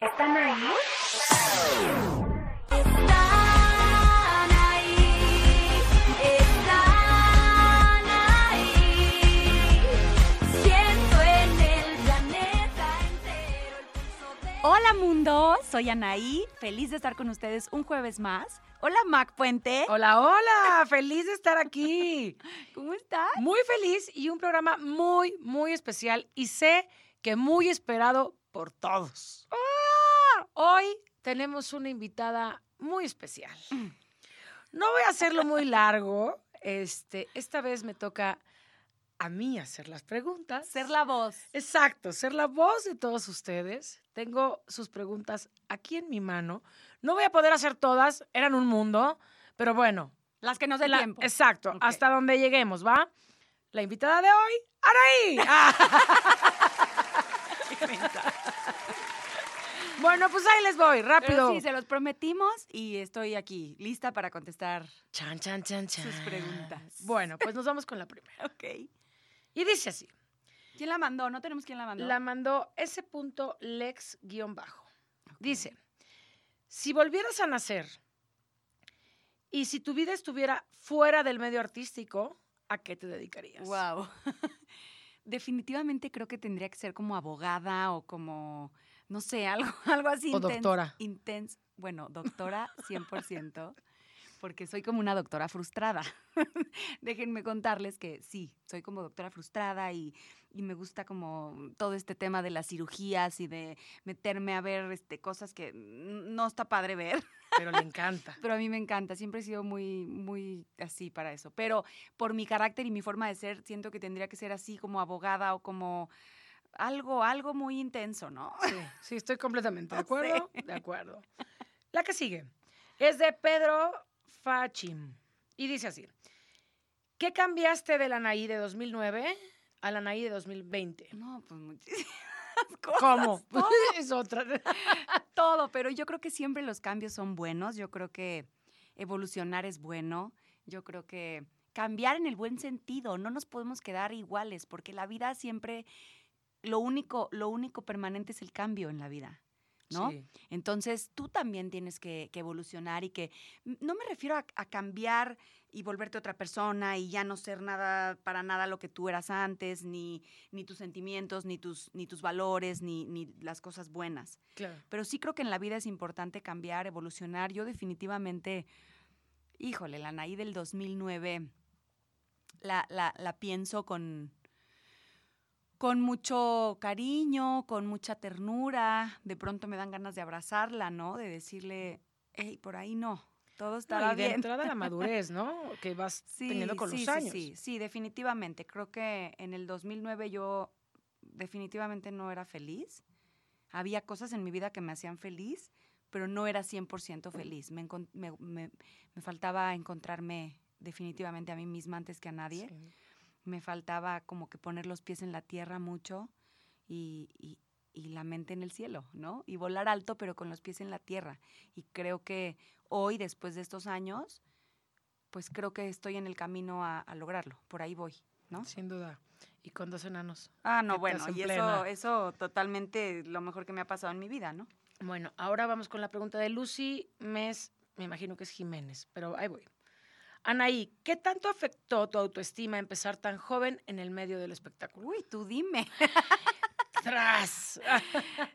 ¿Están ahí? Están ahí, están ahí. Siento en el planeta entero el pulso de. Hola mundo, soy Anaí, feliz de estar con ustedes un jueves más. Hola Mac Puente, Hola, hola, feliz de estar aquí. ¿cómo estás? Muy feliz y un programa muy, muy especial y sé que muy esperado por todos. Hoy tenemos una invitada muy especial. No voy a hacerlo muy largo. Este, esta vez me toca a mí hacer las preguntas. Ser la voz. Exacto, ser la voz de todos ustedes. Tengo sus preguntas aquí en mi mano. No voy a poder hacer todas, eran un mundo, pero bueno. Las que nos dé la- tiempo. Exacto, hasta donde lleguemos, ¿va? La invitada de hoy, Araí. Ah. Bueno, pues ahí les voy, Pero rápido. sí, se los prometimos y estoy aquí, lista para contestar. Chan, chan, chan, chan. Sus preguntas. Bueno, pues nos vamos con la primera. Ok. Y dice así. ¿Quién la mandó? No tenemos quién la mandó. La mandó ese punto lex-bajo. Dice, si volvieras a nacer y si tu vida estuviera fuera del medio artístico, ¿a qué te dedicarías? Wow. Definitivamente creo que tendría que ser como abogada o como, no sé, algo, algo así. O doctora. bueno, doctora 100%, porque soy como una doctora frustrada. Déjenme contarles que sí, soy como doctora frustrada y, y me gusta como todo este tema de las cirugías y de meterme a ver este, cosas que no está padre ver. Pero le encanta. Pero a mí me encanta, siempre he sido muy, muy así para eso. Pero por mi carácter y mi forma de ser, siento que tendría que ser así como abogada o como algo, algo muy intenso, ¿no? Sí, sí, estoy completamente de acuerdo. De acuerdo. La que sigue es de Pedro Fachim y dice así: ¿Qué cambiaste de la Anaí de 2009 a la Anaí de 2020? No, pues muchísimas cosas. ¿Cómo? es otra. todo, pero yo creo que siempre los cambios son buenos, yo creo que evolucionar es bueno, yo creo que cambiar en el buen sentido, no nos podemos quedar iguales, porque la vida siempre, lo único, lo único permanente es el cambio en la vida. ¿no? Sí. Entonces tú también tienes que, que evolucionar y que m- no me refiero a, a cambiar y volverte otra persona y ya no ser nada para nada lo que tú eras antes, ni, ni tus sentimientos, ni tus, ni tus valores, ni, ni las cosas buenas. Claro. Pero sí creo que en la vida es importante cambiar, evolucionar. Yo definitivamente, híjole, la Anaí del 2009 la, la, la pienso con, con mucho cariño, con mucha ternura. De pronto me dan ganas de abrazarla, ¿no? De decirle, hey, por ahí no, todo No, estará y de bien. entrada la madurez, ¿no? Que vas teniendo con sí, los sí, años. Sí, sí, definitivamente. Creo que en el 2009 yo definitivamente no era feliz. Había cosas en mi vida que me hacían feliz, pero no era 100% feliz. Me- me- me faltaba encontrarme definitivamente a mí misma antes que a nadie. Sí. Me faltaba como que poner los pies en la tierra mucho y, y- y la mente en el cielo, ¿no? Y volar alto, pero con los pies en la tierra. Y creo que hoy, después de estos años, pues creo que estoy en el camino a, a lograrlo. Por ahí voy, ¿no? Sin duda. Y con dos enanos. Ah, no, bueno, en y eso, eso totalmente lo mejor que me ha pasado en mi vida, ¿no? Bueno, ahora vamos con la pregunta de Lucy Mes, me imagino que es Jiménez, pero ahí voy. Anaí, ¿qué tanto afectó tu autoestima empezar tan joven en el medio del espectáculo? Uy, tú dime. ¡Tras!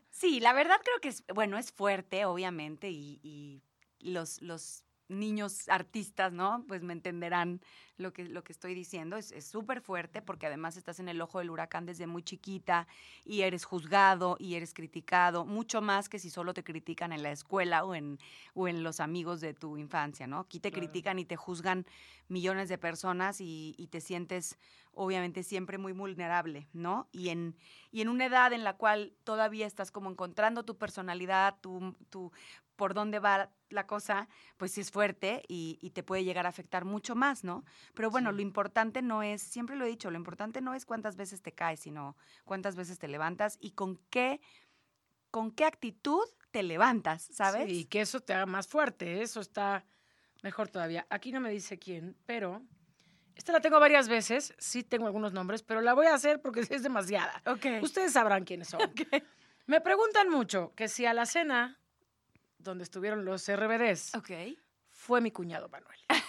Sí, la verdad creo que es, bueno, es fuerte, obviamente, y, y los, los niños artistas, ¿no? Pues me entenderán lo que, lo que estoy diciendo. Es súper fuerte porque además estás en el ojo del huracán desde muy chiquita y eres juzgado y eres criticado, mucho más que si solo te critican en la escuela o en, o en los amigos de tu infancia, ¿no? Aquí te Claro. critican y te juzgan millones de personas y, y te sientes obviamente siempre muy vulnerable, ¿no? Y en, y en una edad en la cual todavía estás como encontrando tu personalidad, tu, tu por dónde va la cosa, pues sí es fuerte y, y te puede llegar a afectar mucho más, ¿no? Pero bueno, Sí. lo importante no es, siempre lo he dicho, lo importante no es cuántas veces te caes, sino cuántas veces te levantas y con qué, con qué actitud te levantas, ¿sabes? Sí, y que eso te haga más fuerte, eso está mejor todavía. Aquí no me dice quién, pero esta la tengo varias veces, sí tengo algunos nombres, pero la voy a hacer porque es demasiada. Ok. Ustedes sabrán quiénes son. Me preguntan mucho que si a la cena donde estuvieron los RBDs Ok. fue mi cuñado Manuel.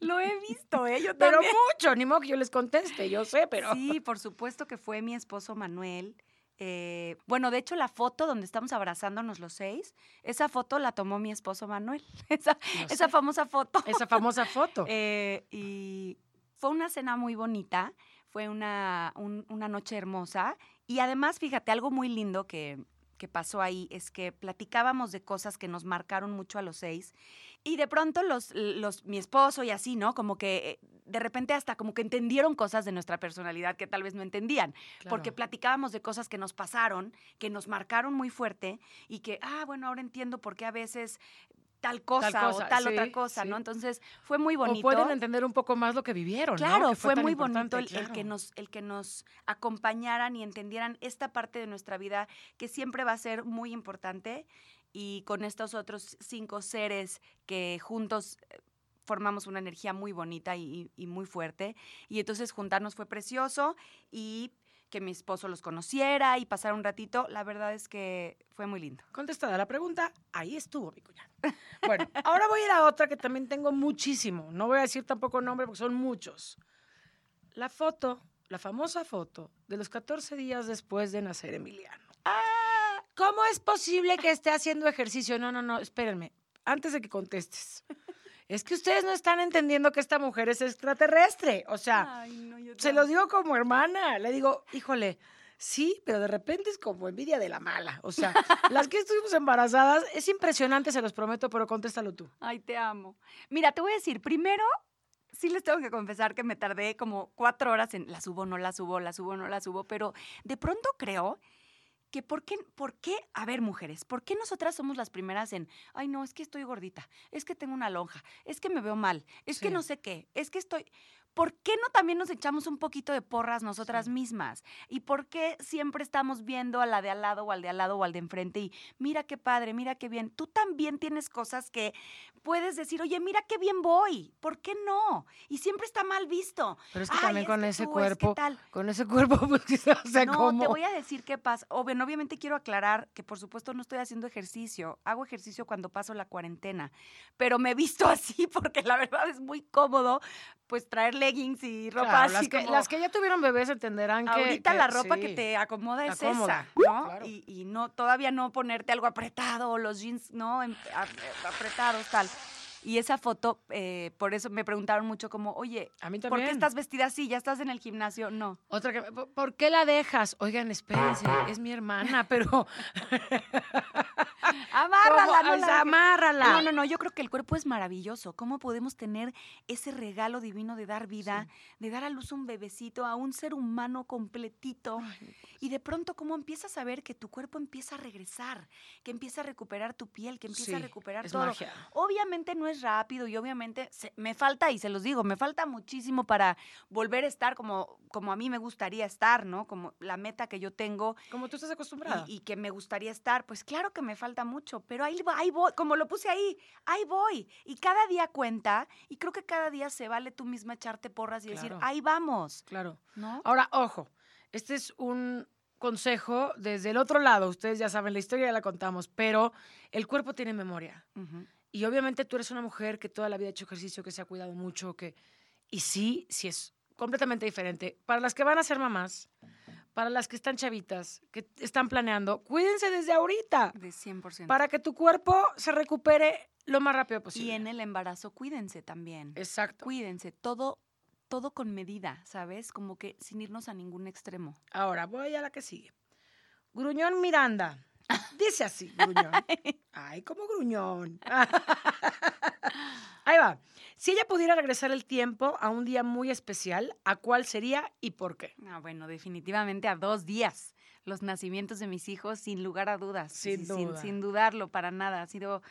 Lo he visto, ¿eh? Yo Pero también. mucho, ni modo que yo les conteste, yo sé, pero... Sí, por supuesto que fue mi esposo Manuel. Eh, bueno, de hecho, la foto donde estamos abrazándonos los seis, esa foto la tomó mi esposo Manuel. Esa, esa famosa foto. Esa famosa foto. Eh, y fue una cena muy bonita, fue una, un- una noche hermosa. Y además, fíjate, algo muy lindo que, que pasó ahí es que platicábamos de cosas que nos marcaron mucho a los seis. Y de pronto los, los, mi esposo y así, ¿no? Como que eh, de repente hasta como que entendieron cosas de nuestra personalidad que tal vez no entendían. Porque platicábamos de cosas que nos pasaron, que nos marcaron muy fuerte y que, ah, bueno, ahora entiendo por qué a veces tal cosa, cosa, o tal sí, otra cosa, sí. ¿no? Entonces fue muy bonito. O pueden entender un poco más lo que vivieron, ¿no? Claro, Que fue, muy bonito el, el que nos, el que nos acompañaran y entendieran esta parte de nuestra vida que siempre va a ser muy importante y con estos otros cinco seres que juntos eh, formamos una energía muy bonita y, y muy fuerte. Y entonces juntarnos fue precioso y que mi esposo los conociera y pasar un ratito, la verdad es que fue muy lindo. Contestada la pregunta, ahí estuvo mi cuñado. Bueno, ahora voy a ir a otra que también tengo muchísimo. No voy a decir tampoco nombre porque son muchos. La foto, la famosa foto de los 14 días después de nacer Emiliano. ¿Cómo es posible que esté haciendo ejercicio? No, no, no, espérenme. Antes de que contestes. Es que ustedes no están entendiendo que esta mujer es extraterrestre. O sea, Ay, no, yo se lo digo como hermana. Le digo, híjole, sí, pero de repente es como envidia de la mala. O sea, las que estuvimos embarazadas, es impresionante, se los prometo, pero contéstalo tú. Ay, te amo. Mira, te voy a decir, primero, sí les tengo que confesar que me tardé como cuatro horas en la subo, no la subo, la subo, no la subo, pero de pronto creo que por qué, por qué, a ver, mujeres, ¿por qué nosotras somos las primeras en, ay, no, es que estoy gordita, es que tengo una lonja, es que me veo mal, es que no sé qué, es que estoy... ¿Por qué no también nos echamos un poquito de porras nosotras Sí. mismas? ¿Y por qué siempre estamos viendo a la de al lado o al de al lado o al de enfrente y mira qué padre, mira qué bien? Tú también tienes cosas que puedes decir, oye, mira qué bien voy, ¿por qué no? Y siempre está mal visto. Pero es que Ay, también es con que ese tú, es que cuerpo, tal. con ese cuerpo, pues quizás, o sea, no, ¿cómo? te voy a decir qué pasa. O, bueno, obviamente quiero aclarar que por supuesto no estoy haciendo ejercicio. Hago ejercicio cuando paso la cuarentena. Pero me he visto así porque la verdad es muy cómodo pues traer leggings y ropa Claro, así las, que, como- las que ya tuvieron bebés entenderán que... Ahorita que- la ropa que te acomoda es esa, ¿no? claro. Y, y no, todavía no ponerte algo apretado o los jeans, ¿no? Em- apretados, tal. Y esa foto, eh, por eso me preguntaron mucho como, oye, A mí ¿por qué estás vestida así? ¿Ya estás en el gimnasio? No. Otra que, ¿por- ¿por qué la dejas? Oigan, espérense, es mi hermana, pero... Amárrala, no amárrala. No, no, no, yo creo que el cuerpo es maravilloso. ¿Cómo podemos tener ese regalo divino de dar vida, de dar a luz un bebecito, a un ser humano completito? Y de pronto, ¿cómo empiezas a ver que tu cuerpo empieza a regresar, que empieza a recuperar tu piel, que empieza a recuperar es todo? magia. Obviamente no es rápido y obviamente se- me falta, y se los digo, me falta muchísimo para volver a estar como, como a mí me gustaría estar, ¿no? Como la meta que yo tengo Como tú estás acostumbrada. y, y que me gustaría estar, pues claro que me falta mucho, pero ahí, ahí voy, como lo puse ahí, ahí voy. Y cada día cuenta, y creo que cada día se vale tú misma echarte porras y decir, ahí vamos, Claro. ¿no? Ahora, ojo, este es un consejo desde el otro lado. Ustedes ya saben, la historia ya la contamos, pero el cuerpo tiene memoria. Y obviamente tú eres una mujer que toda la vida ha hecho ejercicio, que se ha cuidado mucho, que... Y sí, sí es completamente diferente. Para las que van a ser mamás, para las que están chavitas, que están planeando, cuídense desde ahorita De 100%. para que tu cuerpo se recupere lo más rápido posible. y en el embarazo, cuídense también. Exacto. Cuídense, todo, todo con medida, ¿sabes? Como que sin irnos a ningún extremo. Ahora, voy a la que sigue. Gruñón Miranda. Dice así, gruñón. Ay, como gruñón. Ahí va. Si ella pudiera regresar el tiempo a un día muy especial, ¿a cuál sería y por qué? Ah, bueno, definitivamente a dos días. Los nacimientos de mis hijos, sin lugar a dudas. Sin duda. sin dudarlo, para nada. Ha sido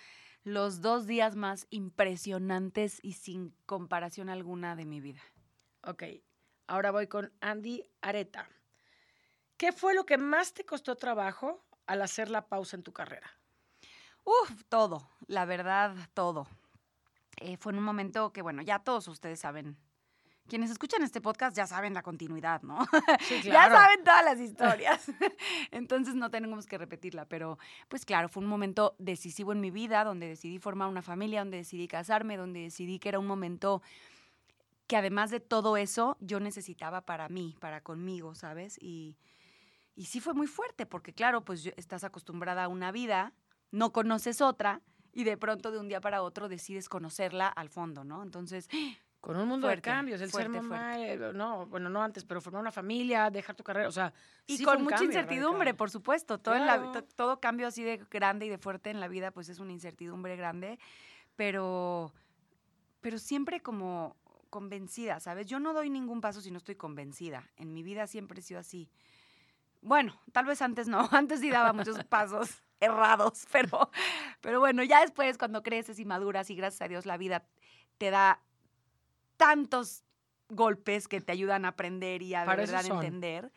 los dos días más impresionantes y sin comparación alguna de mi vida. Ok, ahora voy con Andy Areta. ¿Qué fue lo que más te costó trabajo al hacer la pausa en tu carrera? Uf, todo, la verdad, todo. Eh, fue en un momento que, bueno, ya todos ustedes saben quienes escuchan este podcast ya saben la continuidad, ¿no? Sí, Ya saben todas las historias. Entonces no tenemos que repetirla, pero pues claro, fue un momento decisivo en mi vida donde decidí formar una familia, donde decidí casarme, donde decidí que era un momento que además de todo eso yo necesitaba para mí, para conmigo, ¿sabes? Y, y sí fue muy fuerte, porque claro, pues estás acostumbrada a una vida, no conoces otra y de pronto de un día para otro decides conocerla al fondo, ¿no? Entonces, Con un mundo Fuerte, de cambios, el fuerte, ser mamá, eh, no, bueno, no antes, pero formar una familia, dejar tu carrera, o sea, Y sí con mucha cambio incertidumbre, radical. por supuesto. Todo, en la- Claro. to- todo cambio así de grande y de fuerte en la vida, pues es una incertidumbre grande. Pero, pero siempre como convencida, ¿sabes? Yo no doy ningún paso si no estoy convencida. En mi vida siempre he sido así. Bueno, tal vez antes no, antes sí daba muchos pasos errados, pero, pero bueno, ya después cuando creces y maduras y gracias a Dios la vida te da tantos golpes que te ayudan a aprender y a de Para verdad entender,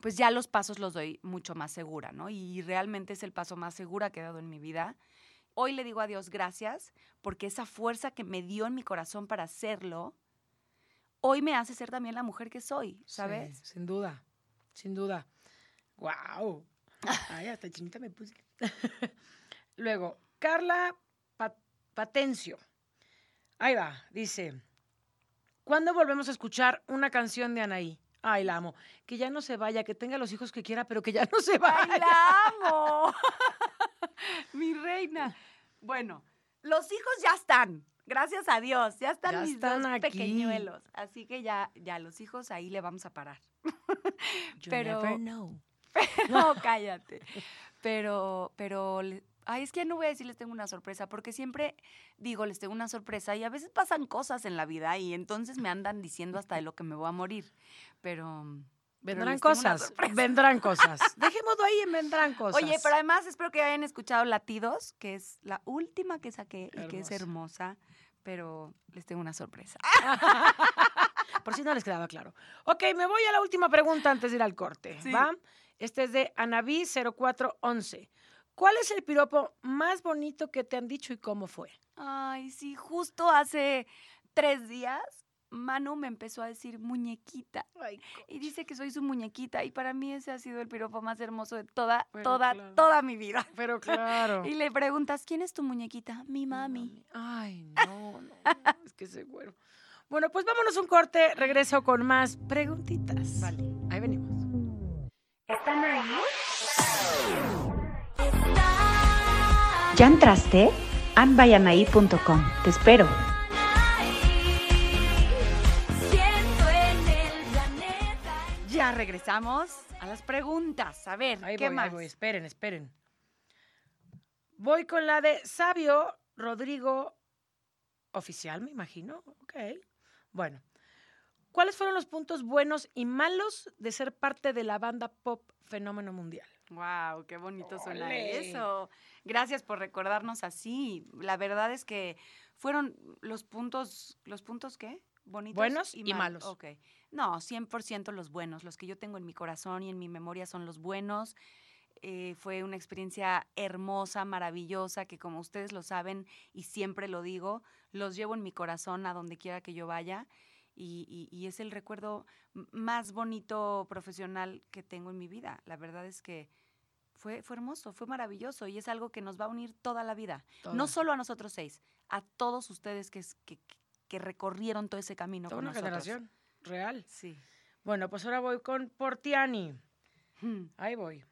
pues ya los pasos los doy mucho más segura, ¿no? Y realmente es el paso más segura que he dado en mi vida. Hoy le digo a Dios gracias porque esa fuerza que me dio en mi corazón para hacerlo, hoy me hace ser también la mujer que soy, ¿sabes? Sí, sin duda, sin duda. ¡Wow! Ay, hasta chinita me puse. Luego, Carla Pa- Patencio. Ahí va, dice. ¿Cuándo volvemos a escuchar una canción de Anaí? Ay, la amo. Que ya no se vaya, que tenga los hijos que quiera, pero que ya no se vaya. ¡Ay, la amo! Mi reina. Bueno, los hijos ya están. Gracias a Dios. Ya están Ya mis están dos aquí. pequeñuelos. Así que ya, ya los hijos ahí le vamos a parar. You pero- never know. No, cállate. Pero, pero, ay, es que no voy a decir les tengo una sorpresa, porque siempre digo les tengo una sorpresa y a veces pasan cosas en la vida y entonces me andan diciendo hasta de lo que me voy a morir. Pero. Vendrán cosas, vendrán cosas. Dejémoslo ahí en vendrán cosas. Oye, pero además espero que hayan escuchado Latidos, que es la última que saqué y que es Hermosa. hermosa, pero les tengo una sorpresa. Por si no les quedaba claro. Ok, me voy a la última pregunta antes de ir al corte. Sí. ¿Va? Este es de Anaví 0411. ¿Cuál es el piropo más bonito que te han dicho y cómo fue? Ay, sí, justo hace tres días Manu me empezó a decir muñequita. Y dice que soy su muñequita. Y para mí ese ha sido el piropo más hermoso de toda, Pero toda, claro. toda mi vida. Pero claro. Y le preguntas, ¿quién es tu muñequita? Mi mami. Ay, no, no. es que ese güero. Bueno, pues vámonos un corte. Regreso con más preguntitas. Vale. ¿Están ahí? ¿Ya entraste? anbayanaí.com. Te espero. Siento en el planeta. Ya regresamos a las preguntas. A ver, Ahí ¿qué voy, más? ahí voy. Esperen, esperen. Voy con la de Sabio Rodrigo Oficial, me imagino. Ok. Bueno. ¿Cuáles fueron los puntos buenos y malos de ser parte de la banda pop Fenómeno Mundial? Wow, qué bonito suena Ole. eso. Gracias por recordarnos así. La verdad es que fueron los puntos, ¿los puntos qué? Bonitos Buenos y mal- malos. Ok. No, 100% los buenos. Los que yo tengo en mi corazón y en mi memoria son los buenos. Eh, fue una experiencia hermosa, maravillosa, que como ustedes lo saben y siempre lo digo, los llevo en mi corazón a donde quiera que yo vaya. Y, y- y es el recuerdo más bonito profesional que tengo en mi vida. La verdad es que fue, fue hermoso, fue maravilloso y es algo que nos va a unir toda la vida. No solo a nosotros seis, a todos ustedes que, que, que recorrieron todo ese camino Toda con una nosotros. generación real. Sí. Bueno, pues ahora voy con Portiani. Hmm. Ahí voy.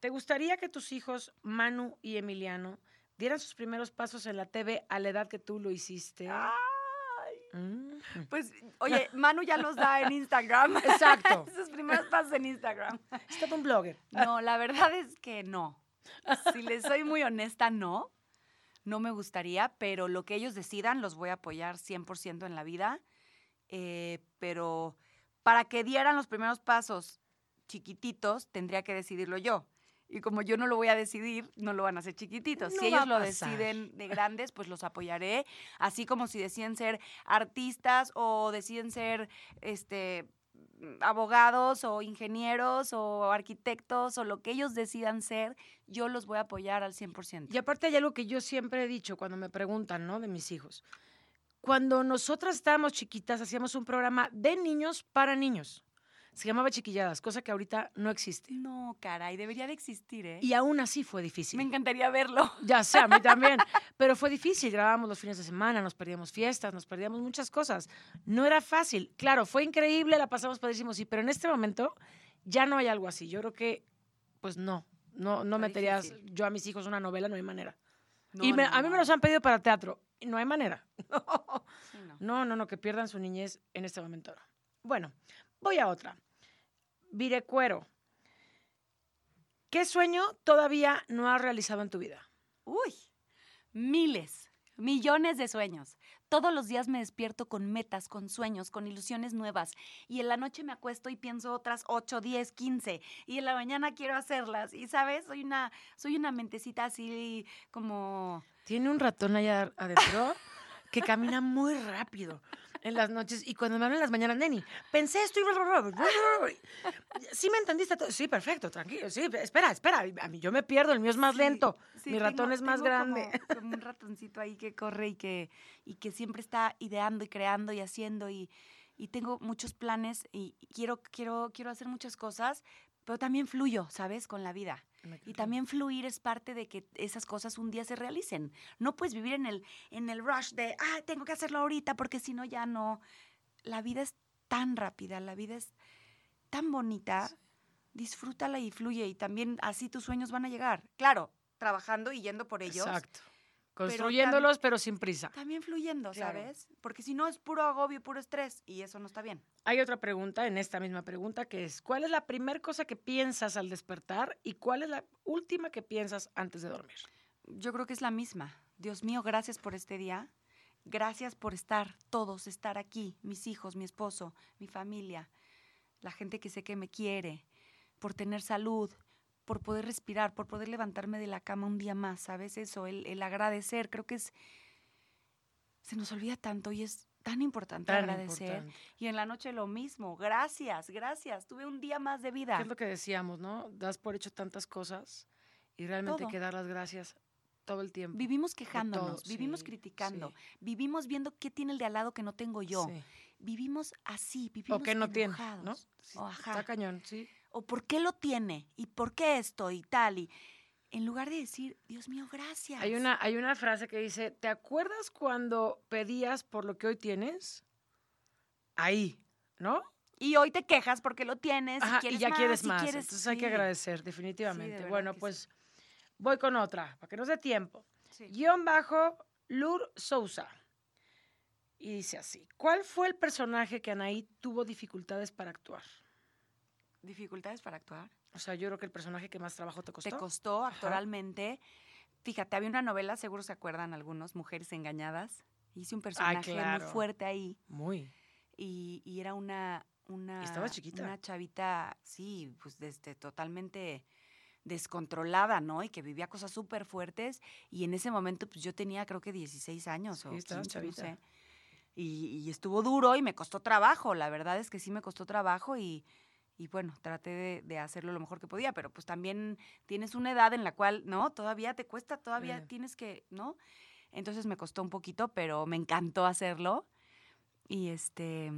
¿Te gustaría que tus hijos, Manu y Emiliano, dieran sus primeros pasos en la TV a la edad que tú lo hiciste? Mm. Pues, oye, Manu ya los da en Instagram. Exacto. Sus primeros pasos en Instagram. Es todo un blogger. No, la verdad es que no. Si les soy muy honesta, no. No me gustaría, pero lo que ellos decidan los voy a apoyar 100% en la vida. Eh, pero para que dieran los primeros pasos chiquititos, tendría que decidirlo yo. Y como yo no lo voy a decidir, no lo van a hacer chiquititos. No si ellos lo deciden de grandes, pues los apoyaré. Así como si deciden ser artistas o deciden ser este mm, abogados o ingenieros o arquitectos o lo que ellos decidan ser, yo los voy a apoyar al 100%. Y aparte hay algo que yo siempre he dicho cuando me preguntan, ¿no? De mis hijos. cuando nosotras estábamos chiquitas, hacíamos un programa de niños para niños. Se llamaba Chiquilladas, cosa que ahorita no existe. No, caray, debería de existir, ¿eh? Y aún así fue difícil. Me encantaría verlo. Ya sé, a mí también. Pero fue difícil. Grabábamos los fines de semana, nos perdíamos fiestas, nos perdíamos muchas cosas. No era fácil. Claro, fue increíble, la pasamos padrísimo, sí, pero en este momento ya no hay algo así. Yo creo que, pues no. No, no Está meterías difícil. yo a mis hijos una novela, no hay manera. No, y me- no, a mí me no. los han pedido para teatro. y No hay manera. Sí, no. No, no, no, que pierdan su niñez en este momento. no. Bueno, voy a otra. Virecuero. ¿Qué sueño todavía no has realizado en tu vida? Uy, miles, millones de sueños. Todos los días me despierto con metas, con sueños, con ilusiones nuevas. Y en la noche me acuesto y pienso otras 8, 10, 15. Y en la mañana quiero hacerlas. Y, ¿sabes? Soy una, soy una mentecita así como... Tiene un ratón allá adentro que camina muy rápido en las noches y cuando me hablan en las mañanas, Neni, pensé esto y... ¿Sí me entendiste? todo? Sí, perfecto, tranquilo. Sí, espera, espera. A mí yo me pierdo, el mío es más Sí, lento. sí, Mi ratón tengo- es más grande. Como, como un ratoncito ahí que corre y que, y que siempre está ideando y creando y haciendo y, y tengo muchos planes y quiero, quiero, quiero hacer muchas cosas, pero también fluyo, ¿sabes? Con la vida. Y también fluir es parte de que esas cosas un día se realicen. No puedes vivir en el, en el rush de, ah, tengo que hacerlo ahorita porque si no ya no. La vida es tan rápida, la vida es tan bonita. Disfrútala y fluye y también así tus sueños van a llegar. Claro, trabajando y yendo por ellos. Exacto. Construyéndolos, pero sin prisa. También fluyendo, Claro. ¿sabes? Porque si no es puro agobio, puro estrés y eso no está bien. Hay otra pregunta en esta misma pregunta que es, ¿cuál es la primera cosa que piensas al despertar y cuál es la última que piensas antes de dormir? Yo creo que es la misma. Dios mío, gracias por este día. Gracias por estar todos, estar aquí, mis hijos, mi esposo, mi familia, la gente que sé que me quiere, por tener salud, por poder respirar, por poder levantarme de la cama un día más, ¿sabes? Eso, el, el agradecer, creo que es... Se nos olvida tanto y es tan importante Tan agradecer. importante. Y en la noche lo mismo, gracias, gracias, tuve un día más de vida. ¿Qué es lo que decíamos, no? Das por hecho tantas cosas y realmente hay Todo. que dar las gracias todo el tiempo. Vivimos quejándonos, todo, vivimos sí, criticando, sí. vivimos viendo qué tiene el de al lado que no tengo yo. Sí. Vivimos así, vivimos O que no tiene, ¿no? enojados. Sí, O, ajá. Está cañón, sí. O por qué lo tiene y por qué esto y tal. Y en lugar de decir, Dios mío, gracias. Hay una, hay una frase que dice, ¿te acuerdas cuando pedías por lo que hoy tienes? Ahí, ¿no? Y hoy te quejas porque lo tienes Ajá, y quieres y ya más, quieres más. quieres- Entonces hay que agradecer, definitivamente. bueno, sí. pues voy con otra, para que nos dé tiempo. Guión bajo, Lur Sousa. Y dice así, ¿cuál fue el personaje que Anaí tuvo dificultades para actuar? ¿Dificultades para actuar? O sea, yo creo que el personaje que más trabajo te costó. ¿Te costó actoralmente? Fíjate, había una novela, seguro se acuerdan algunos, Mujeres Engañadas. Hice un personaje claro. muy fuerte ahí. Muy. y, y era una, una, estabas chiquita. una chavita, sí, pues desde totalmente descontrolada, ¿no? Y que vivía cosas súper fuertes. Y en ese momento, pues yo tenía creo que 16 años Sí, o estabas 15, no chavita. sé. Y, y estuvo duro y me costó trabajo. La verdad es que sí me costó trabajo y, y bueno, traté de, de hacerlo lo mejor que podía, pero pues también tienes una edad en la cual, ¿no? Todavía te cuesta, todavía tienes que, ¿no? Entonces me costó un poquito, pero me encantó hacerlo. Y este,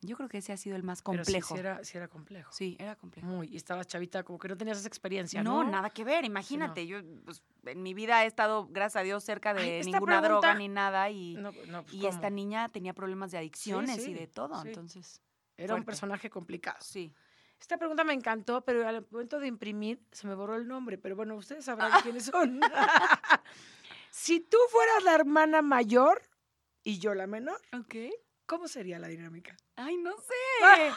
yo creo que ese ha sido el más Pero sí, complejo. sí era, sí era complejo. Sí, era complejo. Muy. Y estabas chavita, como que no tenías esa experiencia, ¿no? No, nada que ver, imagínate. Yo, pues, en mi vida he estado, gracias a Dios, cerca de Ay, ninguna droga ni nada. Y, No, no, pues, y esta niña tenía problemas de adicciones y de todo. Entonces, Era un personaje complicado. sí. Esta pregunta me encantó, pero al momento de imprimir se me borró el nombre. Pero bueno, ustedes sabrán quiénes son. si tú fueras la hermana mayor y yo la menor, Ok. ¿cómo sería la dinámica? Ay, no sé.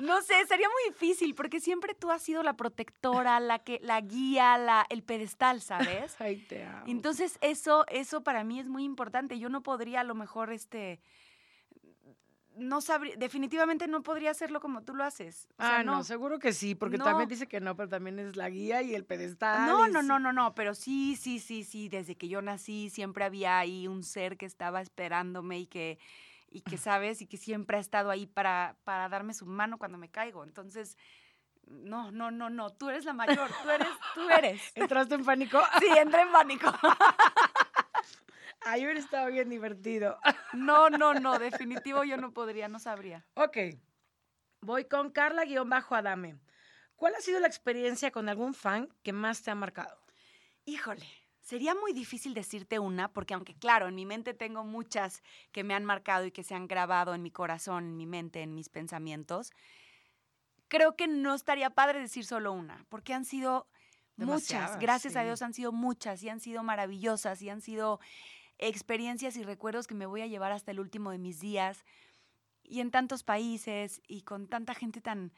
No sé, sería muy difícil porque siempre tú has sido la protectora, la que, la guía, la, el pedestal, ¿sabes? Ay, te amo. Entonces, eso, eso para mí es muy importante. Yo no podría a lo mejor, este, no sabría, definitivamente no podría hacerlo como tú lo haces. O sea, ah, no. seguro que sí, porque No. también dice que no, pero también es la guía y el pedestal. No, no, sí. no, no, no, pero sí, sí, sí, sí, desde que yo nací siempre había ahí un ser que estaba esperándome y que, y que sabes, y que siempre ha estado ahí para, para darme su mano cuando me caigo. Entonces, no, no, no, no, tú eres la mayor, tú eres, tú eres. ¿Entraste en pánico? Sí, entré en pánico. Ay, hubiera estado bien divertido. No, no, no, definitivo yo no podría, no sabría. Ok. Voy con Carla-Adame. ¿Cuál ha sido la experiencia con algún fan que más te ha marcado? Híjole, sería muy difícil decirte una, porque aunque claro, en mi mente tengo muchas que me han marcado y que se han grabado en mi corazón, en mi mente, en mis pensamientos, creo que no estaría padre decir solo una, porque han sido muchas, gracias a. Dios han sido muchas y han sido maravillosas y han sido experiencias y recuerdos que me voy a llevar hasta el último de mis días y en tantos países y con tanta gente tan,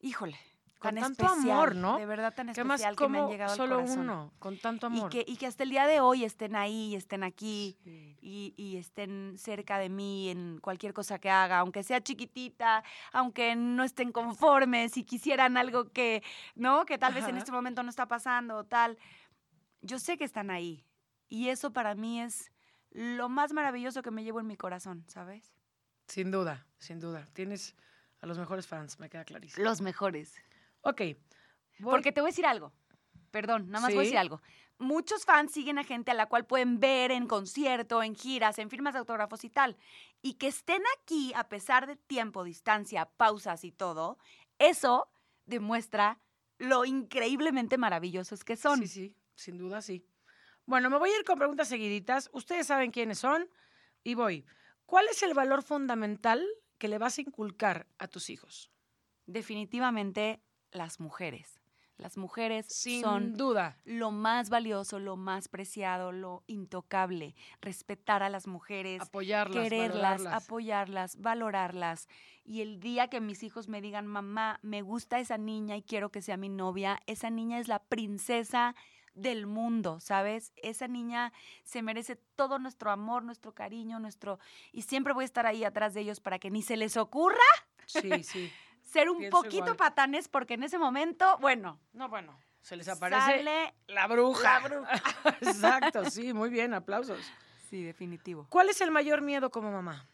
híjole, Con tan tanto especial, amor, ¿no? De verdad tan ¿Qué más especial que me han llegado solo al corazón. uno? Con tanto Y amor. que, y que hasta el día de hoy estén ahí, estén aquí Sí. y, y estén cerca de mí en cualquier cosa que haga, aunque sea chiquitita, aunque no estén conformes y quisieran algo que, ¿no? Que tal vez en este momento no está pasando o tal. Yo sé que están ahí. Y eso para mí es lo más maravilloso que me llevo en mi corazón, ¿sabes? Sin duda, sin duda. Tienes a los mejores fans, me queda clarísimo. Los mejores. Ok. voy- Porque te voy a decir algo. Perdón, nada más voy a decir algo. Muchos fans siguen a gente a la cual pueden ver en concierto, en giras, en firmas de autógrafos y tal. Y que estén aquí a pesar de tiempo, distancia, pausas y todo, eso demuestra lo increíblemente maravillosos que son. Sí, sí, sin duda sí. Bueno, me voy a ir con preguntas seguiditas. Ustedes saben quiénes son y voy. ¿Cuál es el valor fundamental que le vas a inculcar a tus hijos? Definitivamente las mujeres. Las mujeres Sin son duda. lo más valioso, lo más preciado, lo intocable. Respetar a las mujeres, Apoyarlas, quererlas, valorarlas. apoyarlas, valorarlas. Y el día que mis hijos me digan, mamá, me gusta esa niña y quiero que sea mi novia, esa niña es la princesa del mundo, ¿sabes? Esa niña se merece todo nuestro amor, nuestro cariño, nuestro... Y siempre voy a estar ahí atrás de ellos para que ni se les ocurra Sí, sí. ser un Pienso poquito igual. patanes, porque en ese momento, bueno, No, bueno, se les aparece sale... la bruja. la bruja. Exacto, sí, muy bien, aplausos. Sí, definitivo. ¿Cuál es el mayor miedo como mamá?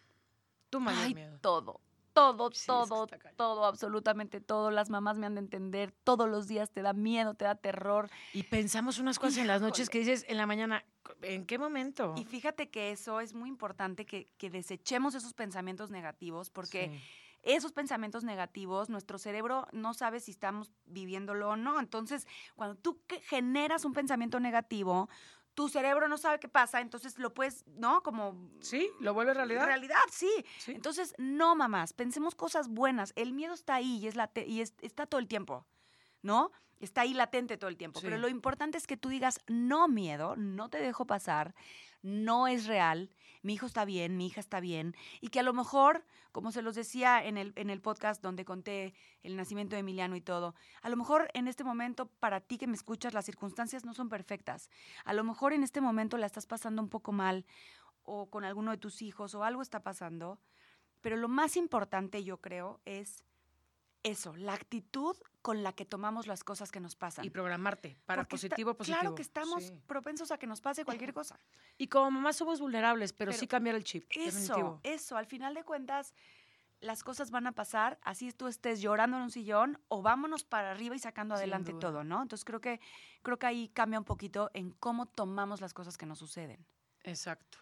Tu mayor Ay, miedo. todo, todo, Sí, todo, todo, absolutamente todo. Las mamás me han de entender. Todos los días te da miedo, te da terror. Y pensamos unas cosas en las noches que dices en la mañana, ¿en qué momento? Y fíjate que eso es muy importante, que, que desechemos esos pensamientos negativos, porque Sí. esos pensamientos negativos, nuestro cerebro no sabe si estamos viviéndolo o no. Entonces, cuando tú generas un pensamiento negativo, tu cerebro no sabe qué pasa, entonces lo puedes, ¿no? Como... ¿Sí? ¿Lo vuelve realidad? Realidad, sí. Sí. Entonces, no, mamás, pensemos cosas buenas. El miedo está ahí y, es late- y es- está todo el tiempo, ¿no? Está ahí latente todo el tiempo. Pero lo importante es que tú digas, no miedo, no te dejo pasar, no es real, mi hijo está bien, mi hija está bien. Y que a lo mejor, como se los decía en el, en el podcast donde conté el nacimiento de Emiliano y todo, a lo mejor en este momento, para ti que me escuchas, las circunstancias no son perfectas. A lo mejor en este momento la estás pasando un poco mal o con alguno de tus hijos o algo está pasando. Pero lo más importante, yo creo, es eso, la actitud con la que tomamos las cosas que nos pasan. Y programarte para Porque está- positivo, positivo. Claro que estamos Sí. propensos a que nos pase cualquier cosa. Y como mamá somos vulnerables, pero, Pero sí cambiar el chip. Eso, definitivo. eso, al final de cuentas, las cosas van a pasar, así tú estés llorando en un sillón o vámonos para arriba y sacando adelante todo, ¿no? Entonces creo que, creo que ahí cambia un poquito en cómo tomamos las cosas que nos suceden. Exacto.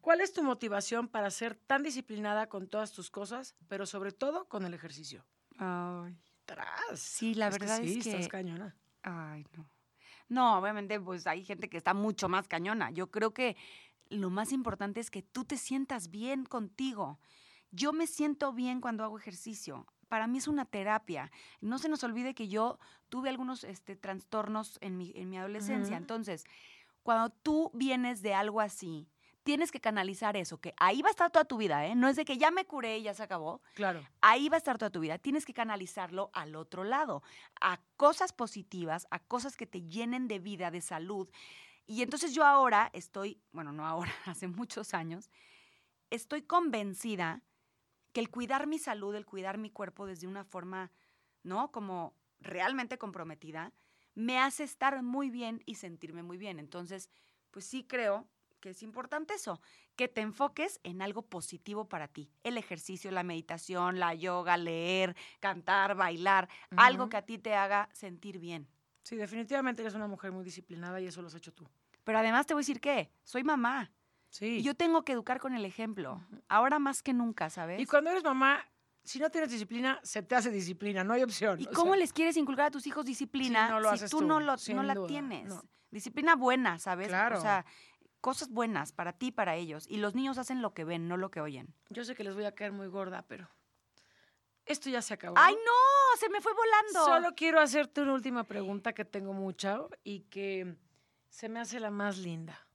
¿Cuál es tu motivación para ser tan disciplinada con todas tus cosas, pero sobre todo con el ejercicio? Tras. Sí, la Es que verdad sí, es que... estás cañona. Ay, no. No, obviamente, pues hay gente que está mucho más cañona. Yo creo que lo más importante es que tú te sientas bien contigo. Yo me siento bien cuando hago ejercicio. Para mí es una terapia. No se nos olvide que yo tuve algunos este, trastornos en mi, en mi adolescencia. Entonces, cuando tú vienes de algo así, tienes que canalizar eso, que ahí va a estar toda tu vida, ¿eh? No es de que ya me curé y ya se acabó Claro. ahí va a estar toda tu vida. Tienes que canalizarlo al otro lado, a cosas positivas, a cosas que te llenen de vida, de salud. Y entonces yo ahora estoy, bueno, no ahora, hace muchos años, estoy convencida que el cuidar mi salud, el cuidar mi cuerpo desde una forma, ¿no? Como realmente comprometida, me hace estar muy bien y sentirme muy bien. Entonces, pues sí creo que es importante eso, que te enfoques en algo positivo para ti. El ejercicio, la meditación, la yoga, leer, cantar, bailar, algo que a ti te haga sentir bien. Sí, definitivamente eres una mujer muy disciplinada y eso lo has hecho tú. Pero además te voy a decir que soy mamá. Sí. Y yo tengo que educar con el ejemplo. Ahora más que nunca, ¿sabes? Y cuando eres mamá, si no tienes disciplina, se te hace disciplina, no hay opción. ¿Y cómo sea, les quieres inculcar a tus hijos disciplina Sí, no lo si haces tú, tú, no, lo, no la tienes? no. Disciplina buena, ¿sabes? Claro. O sea, cosas buenas para ti y para ellos. Y los niños hacen lo que ven, no lo que oyen. Yo sé que les voy a caer muy gorda, pero esto ya se acabó. ¡Ay, no! Se me fue volando. Solo quiero hacerte una última pregunta que tengo mucha y que se me hace la más linda.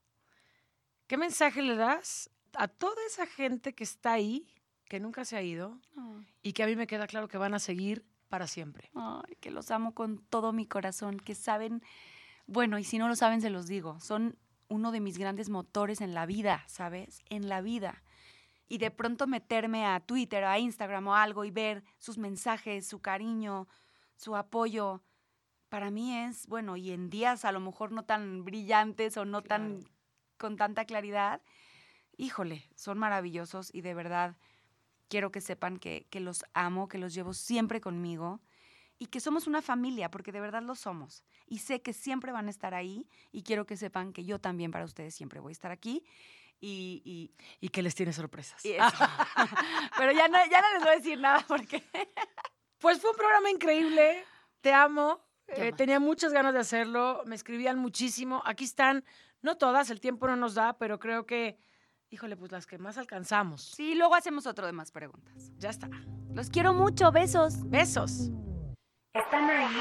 ¿Qué mensaje le das a toda esa gente que está ahí, que nunca se ha ido Ay, y que a mí me queda claro que van a seguir para siempre? ay, que los amo con todo mi corazón, que saben, bueno, y si no lo saben, se los digo, son uno de mis grandes motores en la vida, ¿sabes? En la vida. Y de pronto meterme a Twitter, a Instagram o algo y ver sus mensajes, su cariño, su apoyo, para mí es, bueno, y en días a lo mejor no tan brillantes o no tan con tanta claridad, híjole, son maravillosos y de verdad quiero que sepan que, que los amo, que los llevo siempre conmigo y que somos una familia, porque de verdad lo somos. Y sé que siempre van a estar ahí y quiero que sepan que yo también para ustedes siempre voy a estar aquí. Y, y- Y que les tiene sorpresas. y eso. Pero ya no, ya no les voy a decir nada porque... Pues fue un programa increíble. Te amo. Eh, amo. tenía muchas ganas de hacerlo. Me escribían muchísimo. Aquí están, no todas, el tiempo no nos da, pero creo que, híjole, pues las que más alcanzamos. Sí, luego hacemos otro de más preguntas. Ya está. Los quiero mucho, besos. Besos. ¿Están ahí?